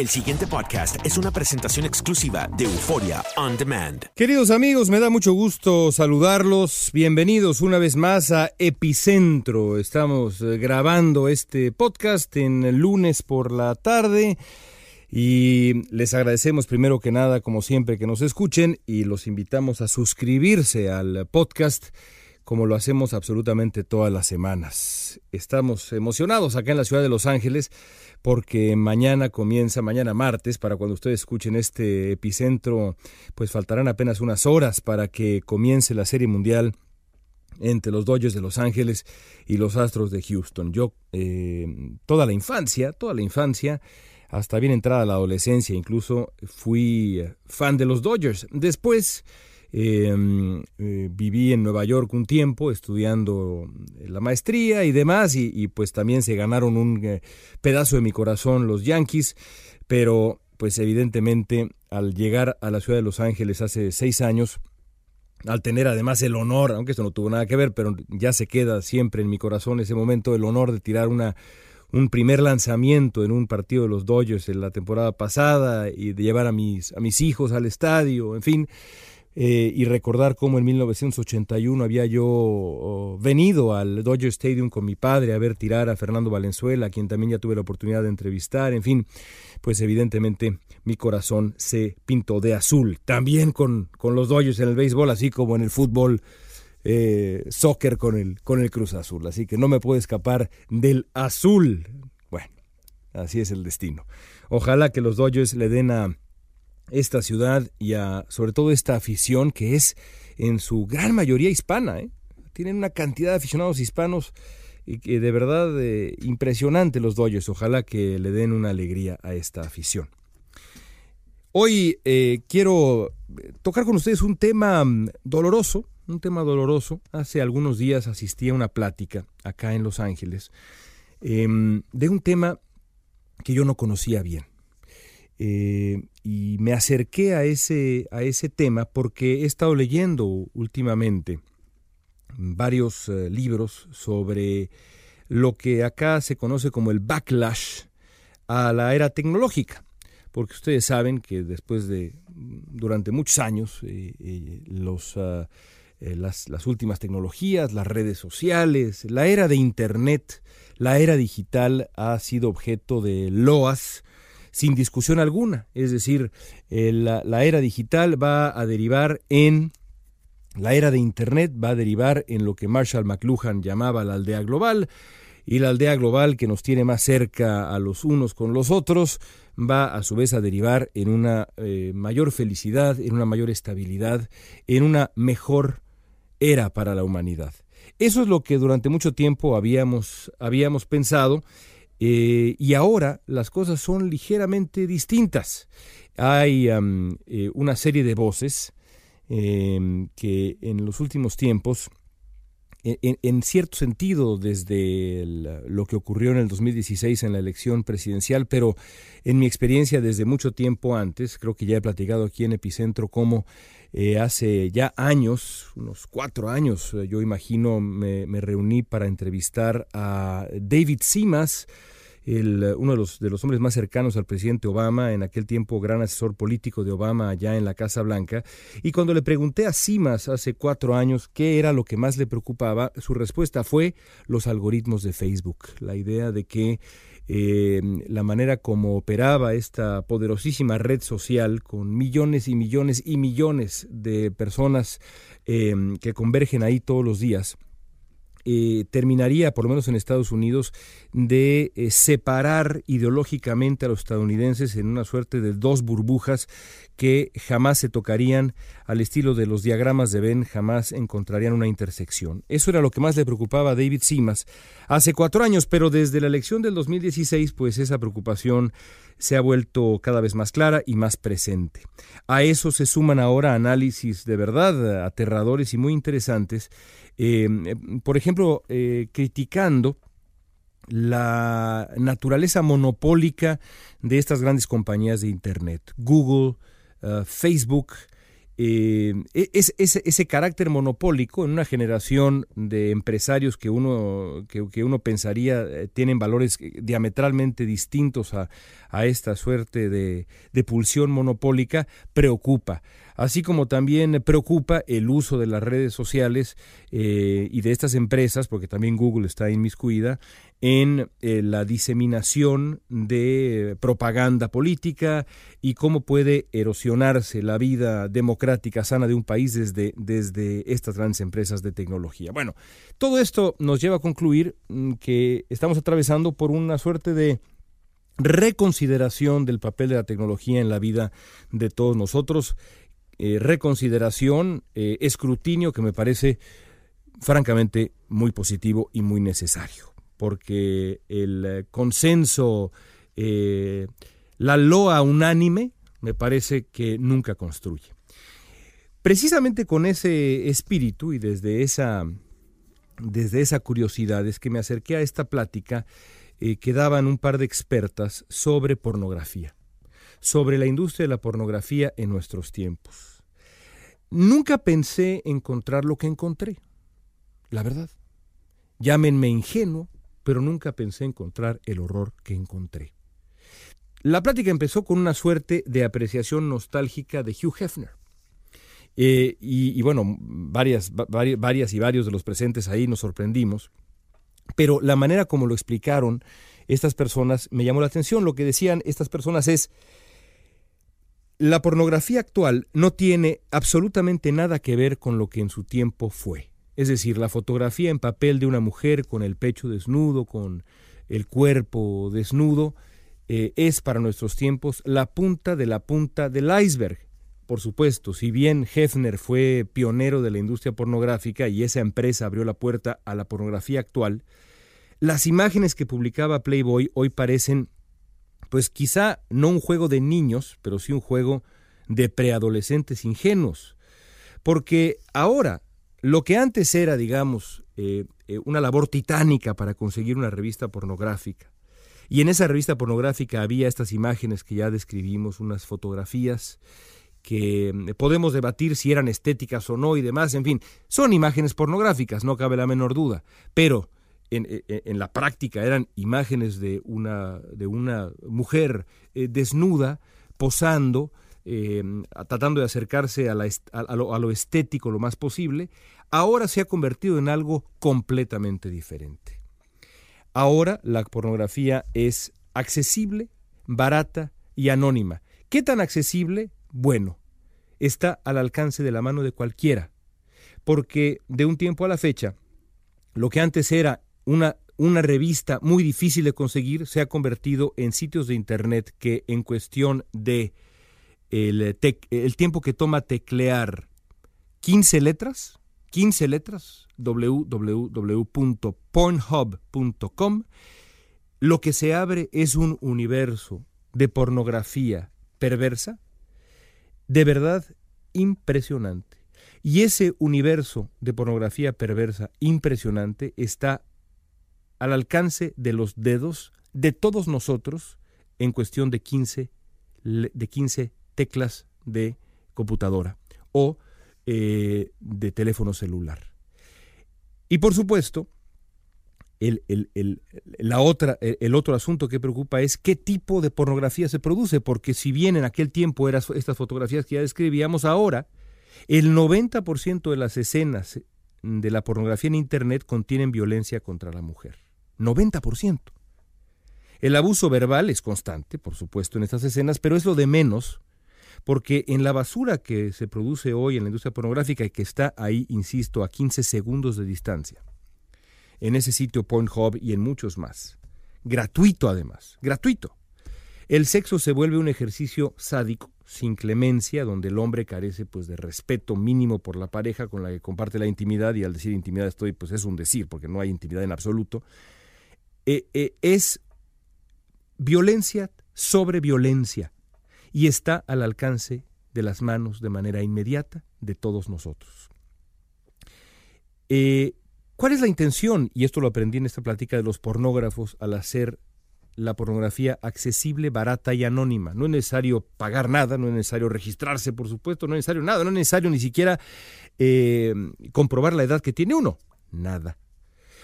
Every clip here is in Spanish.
El siguiente podcast es una presentación exclusiva de Euforia On Demand. Queridos amigos, me da mucho gusto saludarlos. Bienvenidos una vez más a Epicentro. Estamos eh, grabando este podcast en lunes por la tarde. Y les agradecemos primero que nada, como siempre, que nos escuchen y los invitamos a suscribirse al podcast como lo hacemos absolutamente todas las semanas. Estamos emocionados acá en la ciudad de Los Ángeles porque mañana comienza, mañana martes, para cuando ustedes escuchen este epicentro, pues faltarán apenas unas horas para que comience la Serie Mundial entre los Dodgers de Los Ángeles y los Astros de Houston. Yo eh, toda la infancia, toda la infancia, hasta bien entrada la adolescencia, incluso fui fan de los Dodgers. Después eh, eh, viví en Nueva York un tiempo estudiando la maestría y demás, y, y pues también se ganaron un eh, pedazo de mi corazón los Yankees, pero pues evidentemente al llegar a la ciudad de Los Ángeles hace seis años, al tener además el honor, aunque esto no tuvo nada que ver, pero ya se queda siempre en mi corazón ese momento, el honor de tirar una un primer lanzamiento en un partido de los Dodgers en la temporada pasada y de llevar a mis, a mis hijos al estadio, en fin, eh, y recordar cómo en 1981 había yo oh, venido al Dodger Stadium con mi padre a ver tirar a Fernando Valenzuela, a quien también ya tuve la oportunidad de entrevistar, en fin, pues evidentemente mi corazón se pintó de azul, también con, con los Dodgers en el béisbol, así como en el fútbol eh, soccer con el, con el Cruz Azul. Así que no me puedo escapar del azul. Bueno, así es el destino. Ojalá que los Dodgers le den a esta ciudad y a sobre todo esta afición que es en su gran mayoría hispana. ¿eh? Tienen una cantidad de aficionados hispanos y que de verdad eh, impresionante los Dodgers. Ojalá que le den una alegría a esta afición. Hoy eh, quiero tocar con ustedes un tema mm, doloroso, un tema doloroso. Hace algunos días asistí a una plática acá en Los Ángeles eh, de un tema que yo no conocía bien. Y me acerqué a ese, a ese tema porque he estado leyendo últimamente varios eh, libros sobre lo que acá se conoce como el backlash a la era tecnológica porque ustedes saben que después de durante muchos años eh, eh, los ah, las, las, últimas tecnologías, las redes sociales, la era de Internet, la era digital ha sido objeto de loas sin discusión alguna. Es decir, la, la era digital va a derivar en la era de Internet va a derivar en lo que Marshall McLuhan llamaba la aldea global, y la aldea global que nos tiene más cerca a los unos con los otros va a su vez a derivar en una eh, mayor felicidad, en una mayor estabilidad, en una mejor era para la humanidad. Eso es lo que durante mucho tiempo habíamos, habíamos pensado eh, y ahora las cosas son ligeramente distintas. Hay eh, una serie de voces que en los últimos tiempos en, cierto sentido desde lo que ocurrió en el 2016 en la elección presidencial, pero en mi experiencia desde mucho tiempo antes, creo que ya he platicado aquí en Epicentro cómo eh, hace ya años, unos cuatro años, yo imagino, me reuní para entrevistar a David Simas, el, uno de los, de los hombres más cercanos al presidente Obama, en aquel tiempo gran asesor político de Obama allá en la Casa Blanca, y cuando le pregunté a Simas hace cuatro años qué era lo que más le preocupaba, su respuesta fue los algoritmos de Facebook, la idea de que eh, la manera como operaba esta poderosísima red social con millones y millones y millones de personas eh, que convergen ahí todos los días, eh, terminaría, por lo menos en Estados Unidos, de eh, separar ideológicamente a los estadounidenses en una suerte de dos burbujas que jamás se tocarían al estilo de los diagramas de Venn, jamás encontrarían una intersección. Eso era lo que más le preocupaba a David Simas hace cuatro años, pero desde la elección del 2016, pues esa preocupación se ha vuelto cada vez más clara y más presente. A eso se suman ahora análisis de verdad aterradores y muy interesantes Em, por ejemplo, eh, criticando la naturaleza monopólica de estas grandes compañías de Internet, Google, eh, Facebook, eh, e, es, ese, carácter monopólico en una generación de empresarios que uno, que, uno pensaría tienen valores diametralmente distintos a, esta suerte de, de, pulsión monopólica, preocupa así como también preocupa el uso de las redes sociales eh, y de estas empresas, porque también Google está inmiscuida, en eh, la diseminación de propaganda política y cómo puede erosionarse la vida democrática sana de un país desde, desde estas grandes empresas de tecnología. Bueno, todo esto nos lleva a concluir mm, que estamos atravesando por una suerte de reconsideración del papel de la tecnología en la vida de todos nosotros. Eh, reconsideración, eh, escrutinio que me parece francamente muy positivo y muy necesario, porque el eh, consenso, la loa unánime, me parece que nunca construye. Precisamente con ese espíritu y desde esa, desde esa curiosidad es que me acerqué a esta plática que daban un par de expertas sobre pornografía, sobre la industria de la pornografía en nuestros tiempos Nunca pensé encontrar lo que encontré, la verdad. Llámenme ingenuo, pero nunca pensé encontrar el horror que encontré. La plática empezó con una suerte de apreciación nostálgica de Hugh Hefner. Eh, y, bueno, varias, varias y varios de los presentes ahí nos sorprendimos, pero la manera como lo explicaron estas personas me llamó la atención. Lo que decían estas personas es, la pornografía actual no tiene absolutamente nada que ver con lo que en su tiempo fue. Es decir, la fotografía en papel de una mujer con el pecho desnudo, con el cuerpo desnudo, eh, es para nuestros tiempos la punta de la punta del iceberg. Por supuesto, si bien Hefner fue pionero de la industria pornográfica y esa empresa abrió la puerta a la pornografía actual, las imágenes que publicaba Playboy hoy parecen pues quizá no un juego de niños, pero sí un juego de preadolescentes ingenuos. Porque ahora, lo que antes era, digamos, eh, eh, una labor titánica para conseguir una revista pornográfica, y en esa revista pornográfica había estas imágenes que ya describimos, unas fotografías que eh, podemos debatir si eran estéticas o no y demás, en fin, son imágenes pornográficas, no cabe la menor duda, pero e, e, en, la práctica eran imágenes de una, de una mujer eh, desnuda, posando, eh, tratando de acercarse a, lo, a, lo, estético lo más posible, ahora se ha convertido en algo completamente diferente. Ahora la pornografía es accesible, barata, y anónima. ¿Qué tan accesible? Bueno, está al alcance de la mano de cualquiera, porque de un tiempo a la fecha, lo que antes era una, una revista muy difícil de conseguir se ha convertido en sitios de Internet que en cuestión de el, el tiempo que toma teclear 15 letras, 15 letras, www.pornhub.com, lo que se abre es un universo de pornografía perversa, de verdad impresionante. Y ese universo de pornografía perversa impresionante está al alcance de los dedos de todos nosotros en cuestión de 15, de 15 teclas de computadora o eh, de teléfono celular. Y por supuesto, el, la otra, el, otro asunto que preocupa es qué tipo de pornografía se produce, porque si bien en aquel tiempo eran estas fotografías que ya describíamos, ahora el 90% de las escenas de la pornografía en Internet contienen violencia contra la mujer. 90%. El abuso verbal es constante, por supuesto, en estas escenas, pero es lo de menos, porque en la basura que se produce hoy en la industria pornográfica y que está ahí, insisto, a 15 segundos de distancia, en ese sitio Pornhub y en muchos más. Gratuito además, gratuito. El sexo se vuelve un ejercicio sádico, sin clemencia, donde el hombre carece pues de respeto mínimo por la pareja con la que comparte la intimidad y al decir intimidad estoy pues es un decir porque no hay intimidad en absoluto. Eh, eh, es violencia sobre violencia y está al alcance de las manos de manera inmediata de todos nosotros. Eh, ¿Cuál es la intención? Y esto lo aprendí en esta plática de los pornógrafos al hacer la pornografía accesible, barata y anónima. No es necesario pagar nada, no es necesario registrarse, por supuesto, no es necesario nada, no es necesario ni siquiera comprobar la edad que tiene uno. Nada.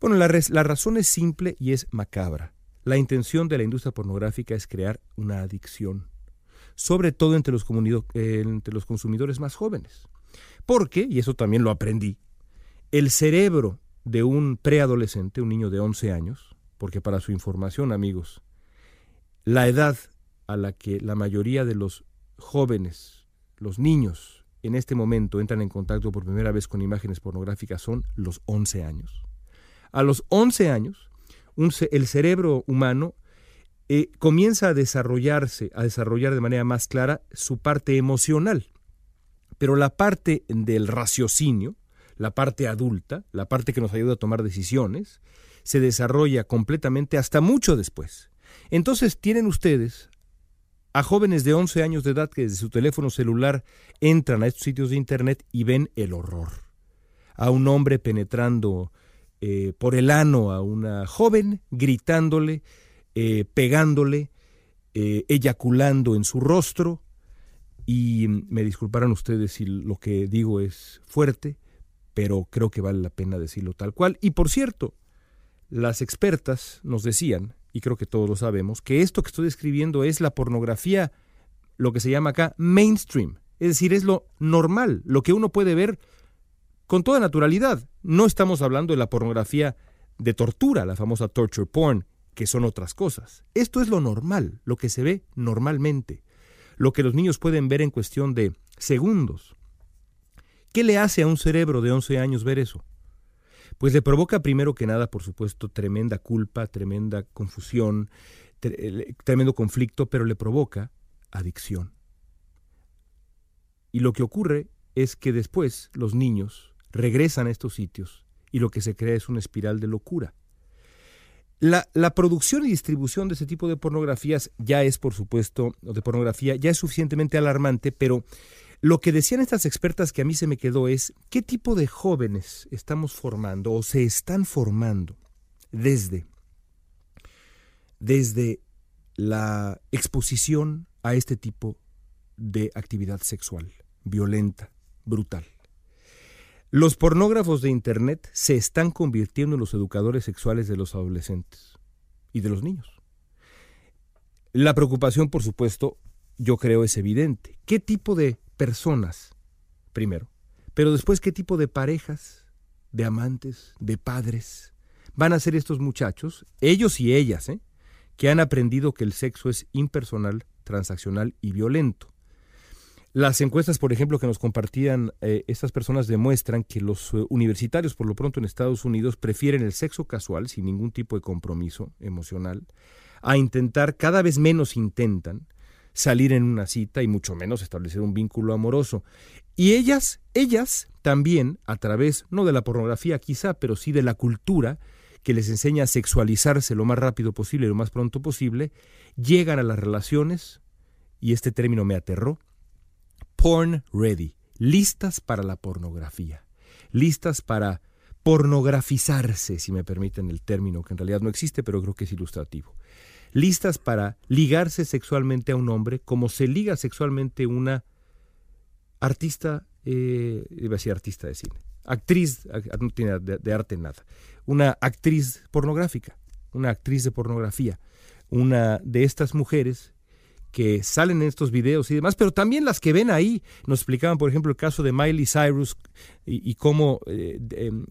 Bueno, la, la razón es simple y es macabra. La intención de la industria pornográfica es crear una adicción, sobre todo entre los, eh, entre los consumidores más jóvenes. Porque, y eso también lo aprendí, el cerebro de un preadolescente, un niño de 11 años, porque para su información, amigos, la edad a la que la mayoría de los jóvenes, los niños, en este momento entran en contacto por primera vez con imágenes pornográficas son los 11 años. A los 11 años, el cerebro humano eh, comienza a desarrollarse, a desarrollar de manera más clara su parte emocional. Pero la parte del raciocinio, la parte adulta, la parte que nos ayuda a tomar decisiones, se desarrolla completamente hasta mucho después. Entonces tienen ustedes a jóvenes de 11 años de edad que desde su teléfono celular entran a estos sitios de Internet y ven el horror. A un hombre penetrando eh, por el ano a una joven, gritándole, eh, pegándole, eh, eyaculando en su rostro, y me disculparán ustedes si lo que digo es fuerte, pero creo que vale la pena decirlo tal cual. Y por cierto, las expertas nos decían, y creo que todos lo sabemos, que esto que estoy describiendo es la pornografía, lo que se llama acá mainstream, es decir, es lo normal, lo que uno puede ver con toda naturalidad. No estamos hablando de la pornografía de tortura, la famosa torture porn, que son otras cosas. Esto es lo normal, lo que se ve normalmente, lo que los niños pueden ver en cuestión de segundos. ¿Qué le hace a un cerebro de 11 años ver eso? Pues le provoca primero que nada, por supuesto, tremenda culpa, tremenda confusión, tremendo conflicto, pero le provoca adicción. Y lo que ocurre es que después los niños regresan a estos sitios y lo que se crea es una espiral de locura. La, la, producción y distribución de ese tipo de pornografías ya es, por supuesto, de pornografía, ya es suficientemente alarmante, pero lo que decían estas expertas que a mí se me quedó es qué tipo de jóvenes estamos formando o se están formando desde, desde la exposición a este tipo de actividad sexual, violenta, brutal. Los pornógrafos de Internet se están convirtiendo en los educadores sexuales de los adolescentes y de los niños. La preocupación, por supuesto, yo creo es evidente. ¿Qué tipo de personas, primero, pero después qué tipo de parejas, de amantes, de padres van a ser estos muchachos, ellos y ellas, ¿eh? que han aprendido que el sexo es impersonal, transaccional y violento. Las encuestas, por ejemplo, que nos compartían eh, estas personas demuestran que los eh, universitarios, por lo pronto en Estados Unidos, prefieren el sexo casual, sin ningún tipo de compromiso emocional, a intentar, cada vez menos intentan, salir en una cita y mucho menos establecer un vínculo amoroso. Y ellas, ellas también, a través, no de la pornografía quizá, pero sí de la cultura, que les enseña a sexualizarse lo más rápido posible y lo más pronto posible, llegan a las relaciones, y este término me aterró, porn ready, listas para la pornografía, listas para pornografizarse, si me permiten el término, que en realidad no existe, pero creo que es ilustrativo. Listas para ligarse sexualmente a un hombre como se liga sexualmente una artista, eh, iba a decir artista de cine, actriz, no tiene de, de arte nada, una actriz pornográfica, una actriz de pornografía, una de estas mujeres que salen en estos videos y demás, pero también las que ven ahí. Nos explicaban, por ejemplo, el caso de Miley Cyrus y, cómo eh, em,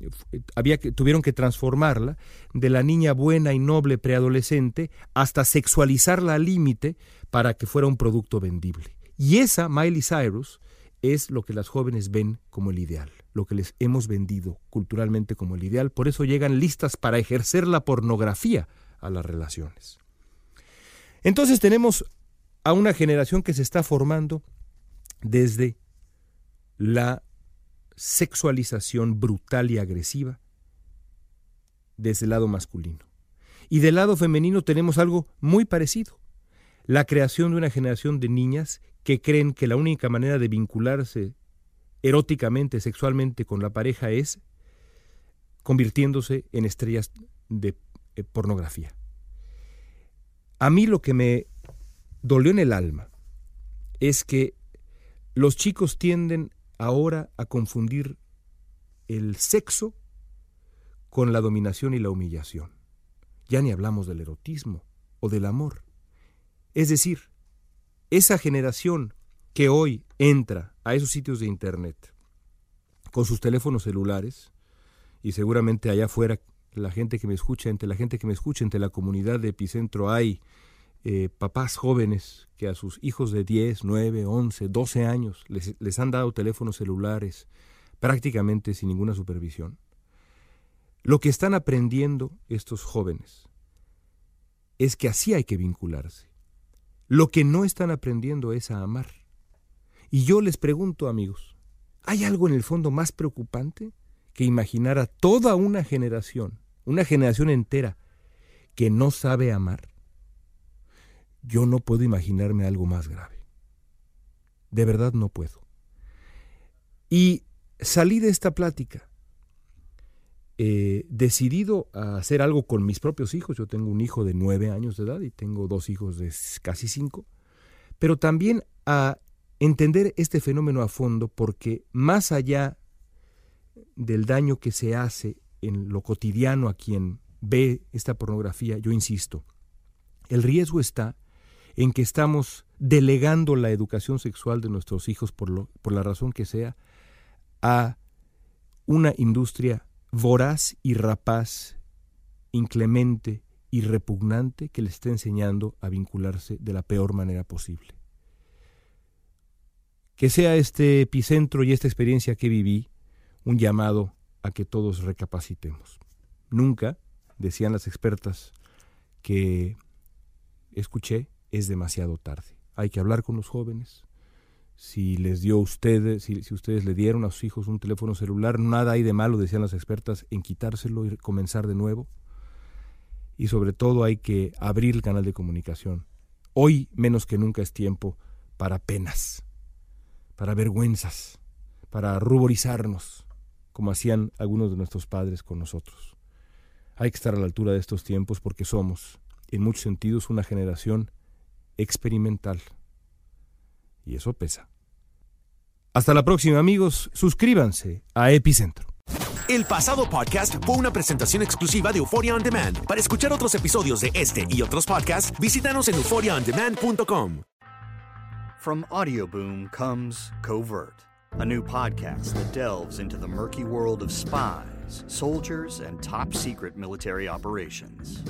había que, tuvieron que transformarla de la niña buena y noble preadolescente hasta sexualizarla al límite para que fuera un producto vendible. Y esa, Miley Cyrus, es lo que las jóvenes ven como el ideal, lo que les hemos vendido culturalmente como el ideal. Por eso llegan listas para ejercer la pornografía a las relaciones. Entonces tenemos a una generación que se está formando desde la sexualización brutal y agresiva desde el lado masculino. Y del lado femenino tenemos algo muy parecido, la creación de una generación de niñas que creen que la única manera de vincularse eróticamente, sexualmente con la pareja es convirtiéndose en estrellas de eh, pornografía. A mí lo que me dolió en el alma es que los chicos tienden ahora a confundir el sexo con la dominación y la humillación. Ya ni hablamos del erotismo o del amor. Es decir, esa generación que hoy entra a esos sitios de Internet con sus teléfonos celulares, y seguramente allá afuera la gente que me escucha, entre la gente que me escucha, entre la comunidad de Epicentro hay eh, papás jóvenes que a sus hijos de 10, 9, 11, 12 años les, les han dado teléfonos celulares prácticamente sin ninguna supervisión. Lo que están aprendiendo estos jóvenes es que así hay que vincularse. Lo que no están aprendiendo es a amar. Y yo les pregunto, amigos, ¿hay algo en el fondo más preocupante que imaginar a toda una generación, una generación entera, que no sabe amar? Yo no puedo imaginarme algo más grave. De verdad no puedo. Y salí de esta plática eh, decidido a hacer algo con mis propios hijos. Yo tengo un hijo de nueve años de edad y tengo dos hijos de casi cinco. Pero también a entender este fenómeno a fondo porque más allá del daño que se hace en lo cotidiano a quien ve esta pornografía, yo insisto, el riesgo está en que estamos delegando la educación sexual de nuestros hijos, por, lo, por la razón que sea, a una industria voraz y rapaz, inclemente y repugnante que les está enseñando a vincularse de la peor manera posible. Que sea este epicentro y esta experiencia que viví un llamado a que todos recapacitemos. Nunca, decían las expertas que escuché, es demasiado tarde. Hay que hablar con los jóvenes. Si les dio ustedes, si, si, ustedes le dieron a sus hijos un teléfono celular, nada hay de malo, decían las expertas, en quitárselo y comenzar de nuevo. Y sobre todo hay que abrir el canal de comunicación. Hoy menos que nunca es tiempo para penas, para vergüenzas, para ruborizarnos, como hacían algunos de nuestros padres con nosotros. Hay que estar a la altura de estos tiempos porque somos, en muchos sentidos, una generación experimental. Y eso pesa. Hasta la próxima amigos, suscríbanse a Epicentro. El pasado podcast fue una presentación exclusiva de Euphoria On Demand. Para escuchar otros episodios de este y otros podcasts, visítanos en euphoriaondemand.com. From Audioboom comes Covert, a new podcast that delves into the murky world of spies, soldiers, and top secret military operations.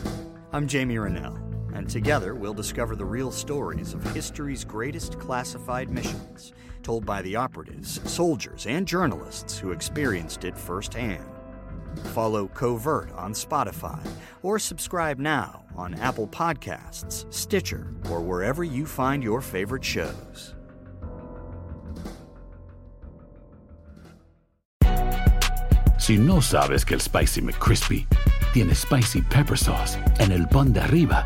I'm Jamie Rennell. And together we'll discover the real stories of history's greatest classified missions, told by the operatives, soldiers, and journalists who experienced it firsthand. Follow Covert on Spotify or subscribe now on Apple Podcasts, Stitcher, or wherever you find your favorite shows. Si no sabes que el Spicy McCrispy tiene Spicy Pepper Sauce en el pan de arriba